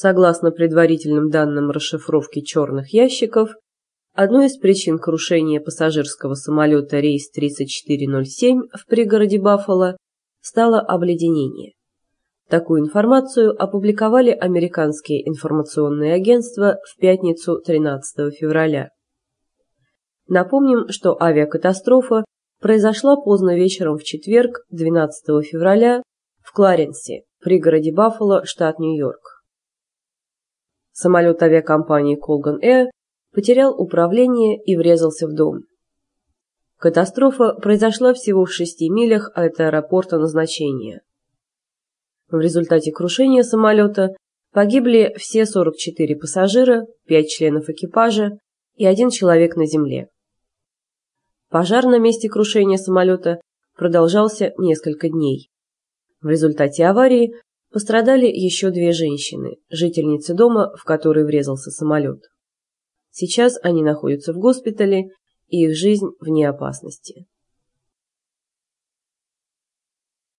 Согласно предварительным данным расшифровки черных ящиков, одной из причин крушения пассажирского самолета рейс 3407 в пригороде Баффало стало обледенение. Такую информацию опубликовали американские информационные агентства в пятницу 13 февраля. Напомним, что авиакатастрофа произошла поздно вечером в четверг, 12 февраля, в Кларенсе, пригороде Баффало, штат Нью-Йорк. Самолет авиакомпании Colgan Air потерял управление и врезался в дом. Катастрофа произошла всего в шести милях от аэропорта назначения. В результате крушения самолета погибли все 44 пассажира, 5 членов экипажа и один человек на земле. Пожар на месте крушения самолета продолжался несколько дней. В результате аварии пострадали еще две женщины, жительницы дома, в который врезался самолет. Сейчас они находятся в госпитале, и их жизнь вне опасности.